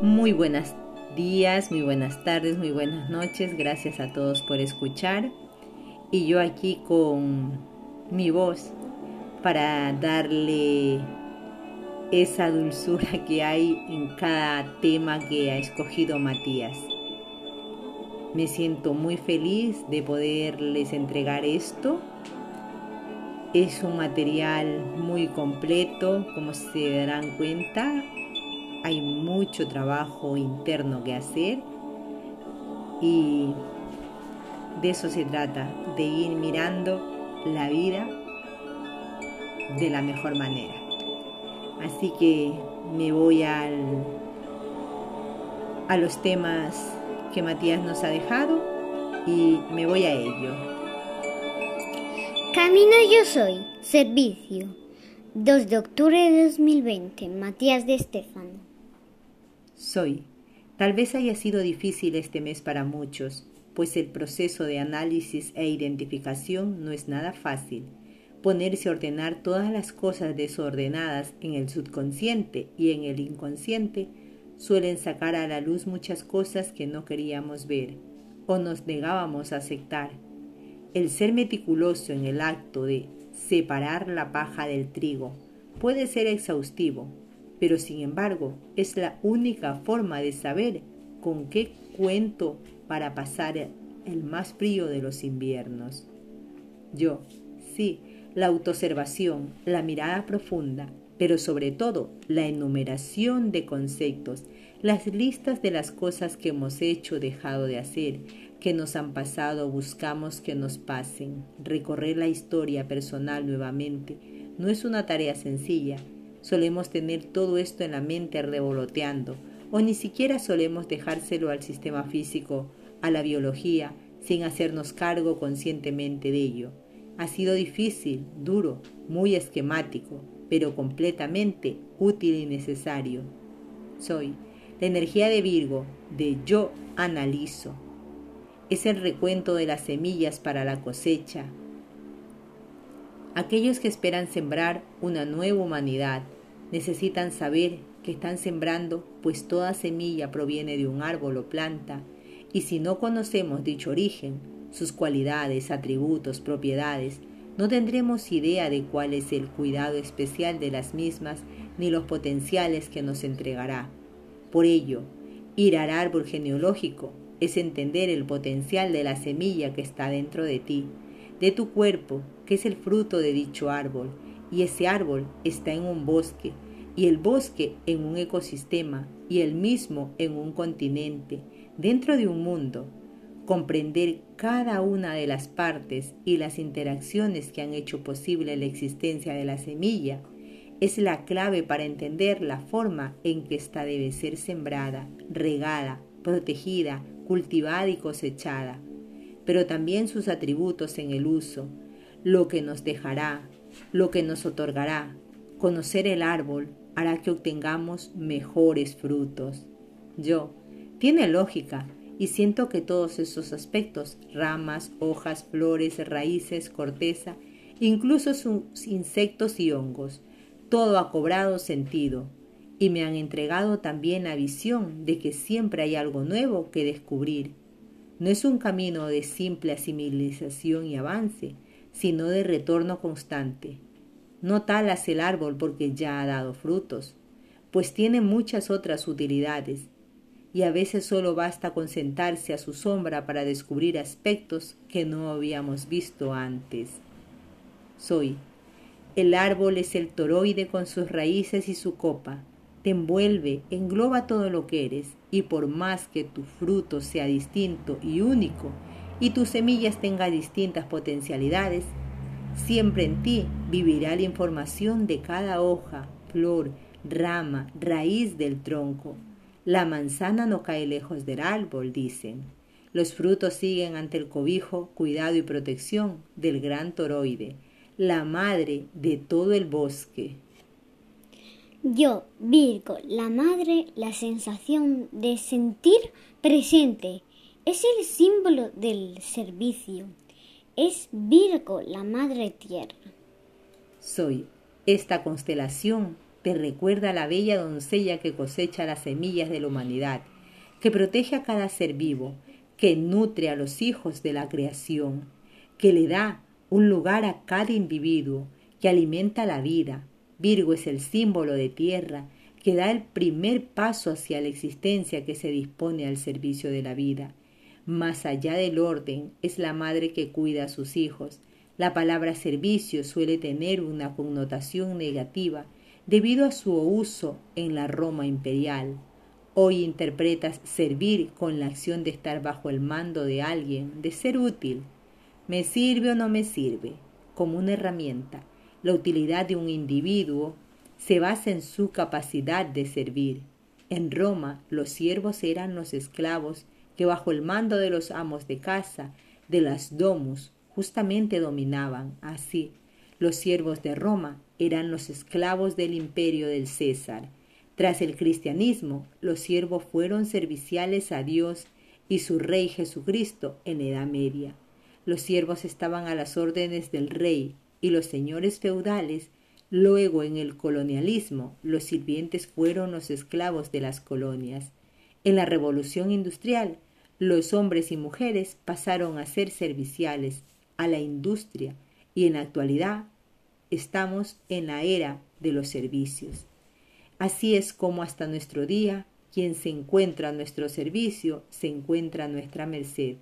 Muy buenos días, muy buenas tardes, muy buenas noches. Gracias a todos por escuchar. Y yo aquí con mi voz para darle esa dulzura que hay en cada tema que ha escogido Matías. Me siento muy feliz de poderles entregar esto. Es un material muy completo, como se darán cuenta. Hay mucho trabajo interno que hacer y de eso se trata, de ir mirando la vida de la mejor manera. Así que me voy al, a los temas que Matías nos ha dejado y me voy a ello. Camino yo soy, servicio. 2 de octubre de 2020, Matías de Estefano. Soy. Tal vez haya sido difícil este mes para muchos, pues el proceso de análisis e identificación no es nada fácil. Ponerse a ordenar todas las cosas desordenadas en el subconsciente y en el inconsciente suelen sacar a la luz muchas cosas que no queríamos ver o nos negábamos a aceptar. El ser meticuloso en el acto de separar la paja del trigo puede ser exhaustivo, pero sin embargo es la única forma de saber con qué cuento para pasar el más frío de los inviernos. Yo, sí, la autoobservación, la mirada profunda, pero sobre todo la enumeración de conceptos, las listas de las cosas que hemos hecho o dejado de hacer, que nos han pasado buscamos que nos pasen. Recorrer la historia personal nuevamente no es una tarea sencilla. Solemos tener todo esto en la mente revoloteando, o ni siquiera solemos dejárselo al sistema físico, a la biología, sin hacernos cargo conscientemente de ello. Ha sido difícil, duro, muy esquemático, pero completamente útil y necesario. Soy la energía de Virgo, de yo analizo. Es el recuento de las semillas para la cosecha. Aquellos que esperan sembrar una nueva humanidad necesitan saber que están sembrando, pues toda semilla proviene de un árbol o planta, y si no conocemos dicho origen, sus cualidades, atributos, propiedades, no tendremos idea de cuál es el cuidado especial de las mismas ni los potenciales que nos entregará. Por ello, ir al árbol genealógico es entender el potencial de la semilla que está dentro de ti, de tu cuerpo, que es el fruto de dicho árbol, y ese árbol está en un bosque, y el bosque en un ecosistema, y el mismo en un continente, dentro de un mundo, comprender cada una de las partes y las interacciones que han hecho posible la existencia de la semilla es la clave para entender la forma en que ésta debe ser sembrada, regada, protegida, cultivada y cosechada, pero también sus atributos en el uso, lo que nos dejará, lo que nos otorgará. Conocer el árbol hará que obtengamos mejores frutos. Yo, tiene lógica, y siento que todos esos aspectos, ramas, hojas, flores, raíces, corteza, incluso sus insectos y hongos, todo ha cobrado sentido y me han entregado también la visión de que siempre hay algo nuevo que descubrir. No es un camino de simple asimilización y avance, sino de retorno constante. No talas el árbol porque ya ha dado frutos, pues tiene muchas otras utilidades y a veces solo basta con sentarse a su sombra para descubrir aspectos que no habíamos visto antes. Soy. El árbol es el toroide con sus raíces y su copa. Envuelve, engloba todo lo que eres, y por más que tu fruto sea distinto y único, y tus semillas tengan distintas potencialidades, siempre en ti vivirá la información de cada hoja, flor, rama, raíz del tronco, la manzana no cae lejos del árbol, dicen. Los frutos siguen ante el cobijo, cuidado y protección del gran toroide, la madre de todo el bosque. Yo, Virgo, la madre, la sensación de sentir presente, es el símbolo del servicio. Es Virgo, la madre tierra. Soy esta constelación te recuerda a la bella doncella que cosecha las semillas de la humanidad, que protege a cada ser vivo, que nutre a los hijos de la creación, que le da un lugar a cada individuo, que alimenta la vida. Virgo es el símbolo de tierra, que da el primer paso hacia la existencia que se dispone al servicio de la vida. Más allá del orden, es la madre que cuida a sus hijos. La palabra servicio suele tener una connotación negativa debido a su uso en la Roma imperial. Hoy interpretas servir con la acción de estar bajo el mando de alguien, de ser útil. ¿Me sirve o no me sirve? Como una herramienta. La utilidad de un individuo se basa en su capacidad de servir. En Roma los siervos eran los esclavos que bajo el mando de los amos de casa, de las domus, justamente dominaban. Así, los siervos de Roma eran los esclavos del imperio del César. Tras el cristianismo, los siervos fueron serviciales a Dios y su rey Jesucristo en Edad Media. Los siervos estaban a las órdenes del rey y los señores feudales. Luego, en el colonialismo, los sirvientes fueron los esclavos de las colonias. En la revolución industrial, los hombres y mujeres pasaron a ser serviciales a la industria y en la actualidad estamos en la era de los servicios. Así es como hasta nuestro día quien se encuentra a nuestro servicio se encuentra a nuestra merced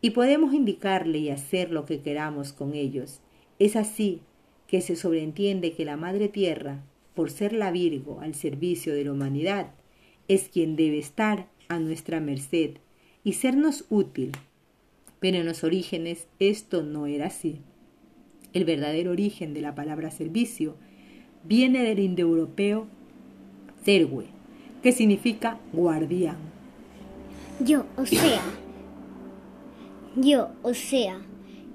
y podemos indicarle y hacer lo que queramos con ellos. Es así que se sobreentiende que la Madre Tierra, por ser la Virgo al servicio de la humanidad, es quien debe estar a nuestra merced y sernos útil. Pero en los orígenes esto no era así. El verdadero origen de la palabra servicio viene del indoeuropeo sergue, que significa guardián. Yo, o sea, yo, o sea,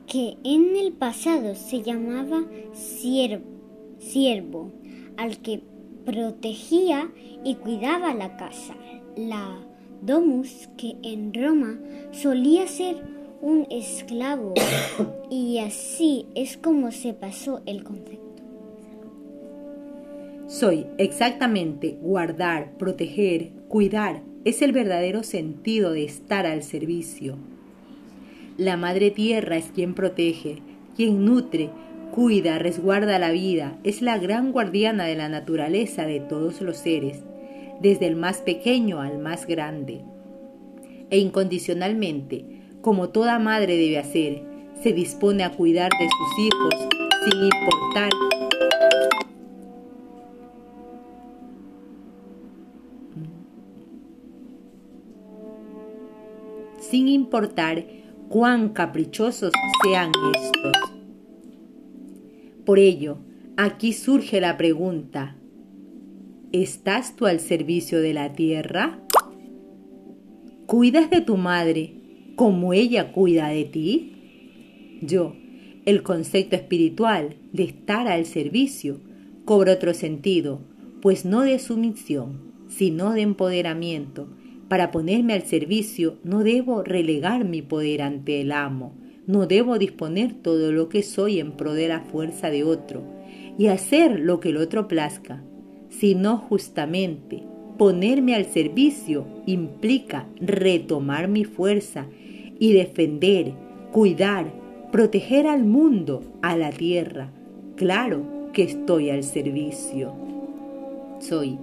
que en el pasado se llamaba siervo, al que protegía y cuidaba la casa, la domus, que en Roma solía ser un esclavo y así es como se pasó el concepto. Soy exactamente guardar, proteger, cuidar. Es el verdadero sentido de estar al servicio. La Madre Tierra es quien protege, quien nutre, cuida, resguarda la vida, es la gran guardiana de la naturaleza de todos los seres, desde el más pequeño al más grande. E incondicionalmente como toda madre debe hacer, se dispone a cuidar de sus hijos sin importar sin importar cuán caprichosos sean estos. Por ello, aquí surge la pregunta, ¿estás tú al servicio de la tierra? ¿Cuidas de tu madre como ella cuida de ti? Yo, el concepto espiritual de estar al servicio, cobra otro sentido, pues no de sumisión, sino de empoderamiento. Para ponerme al servicio no debo relegar mi poder ante el amo, no debo disponer todo lo que soy en pro de la fuerza de otro y hacer lo que el otro plazca, sino justamente ponerme al servicio implica retomar mi fuerza y defender, cuidar, proteger al mundo, a la tierra. Claro que estoy al servicio. Soy.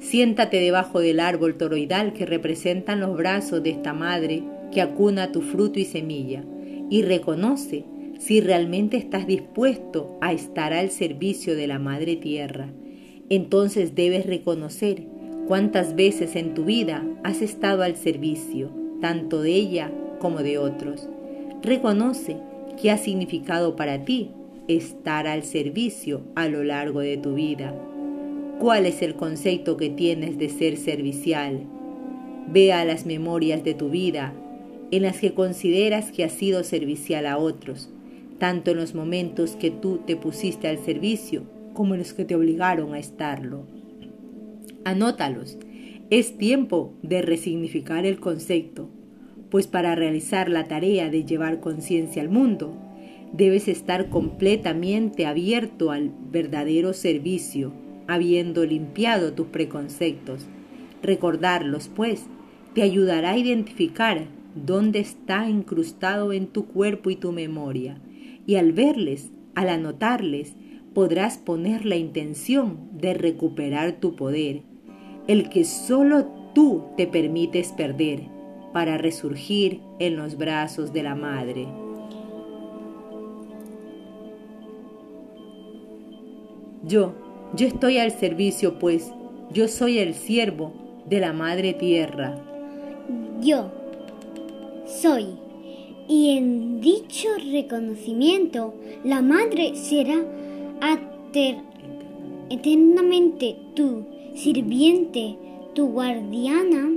Siéntate debajo del árbol toroidal que representan los brazos de esta madre que acuna tu fruto y semilla y reconoce si realmente estás dispuesto a estar al servicio de la madre tierra. Entonces debes reconocer cuántas veces en tu vida has estado al servicio, tanto de ella como de otros. Reconoce qué ha significado para ti estar al servicio a lo largo de tu vida. ¿Cuál es el concepto que tienes de ser servicial? Vea las memorias de tu vida en las que consideras que has sido servicial a otros, tanto en los momentos que tú te pusiste al servicio como en los que te obligaron a estarlo. Anótalos. Es tiempo de resignificar el concepto pues para realizar la tarea de llevar conciencia al mundo, debes estar completamente abierto al verdadero servicio, habiendo limpiado tus preconceptos. Recordarlos, pues, te ayudará a identificar dónde está incrustado en tu cuerpo y tu memoria, y al verles, al anotarles, podrás poner la intención de recuperar tu poder, el que solo tú te permites perder, para resurgir en los brazos de la Madre. Yo, yo estoy al servicio, pues, yo soy el siervo de la Madre Tierra. Yo soy. Y en dicho reconocimiento, la Madre será eternamente tu sirviente, tu guardiana,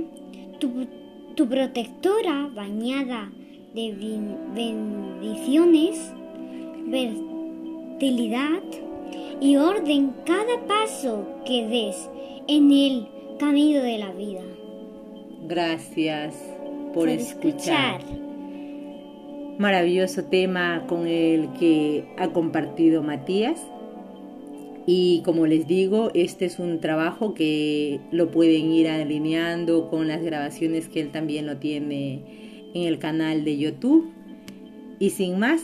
tu, protectora bañada de bendiciones, fertilidad y orden cada paso que des en el camino de la vida. Gracias por, escuchar. Maravilloso tema con el que ha compartido Matías. Y como les digo, este es un trabajo que lo pueden ir alineando con las grabaciones que él también lo tiene en el canal de YouTube. Y sin más,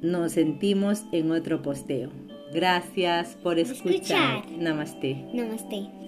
nos sentimos en otro posteo. Gracias por escuchar. escuchar. Namaste. Namaste.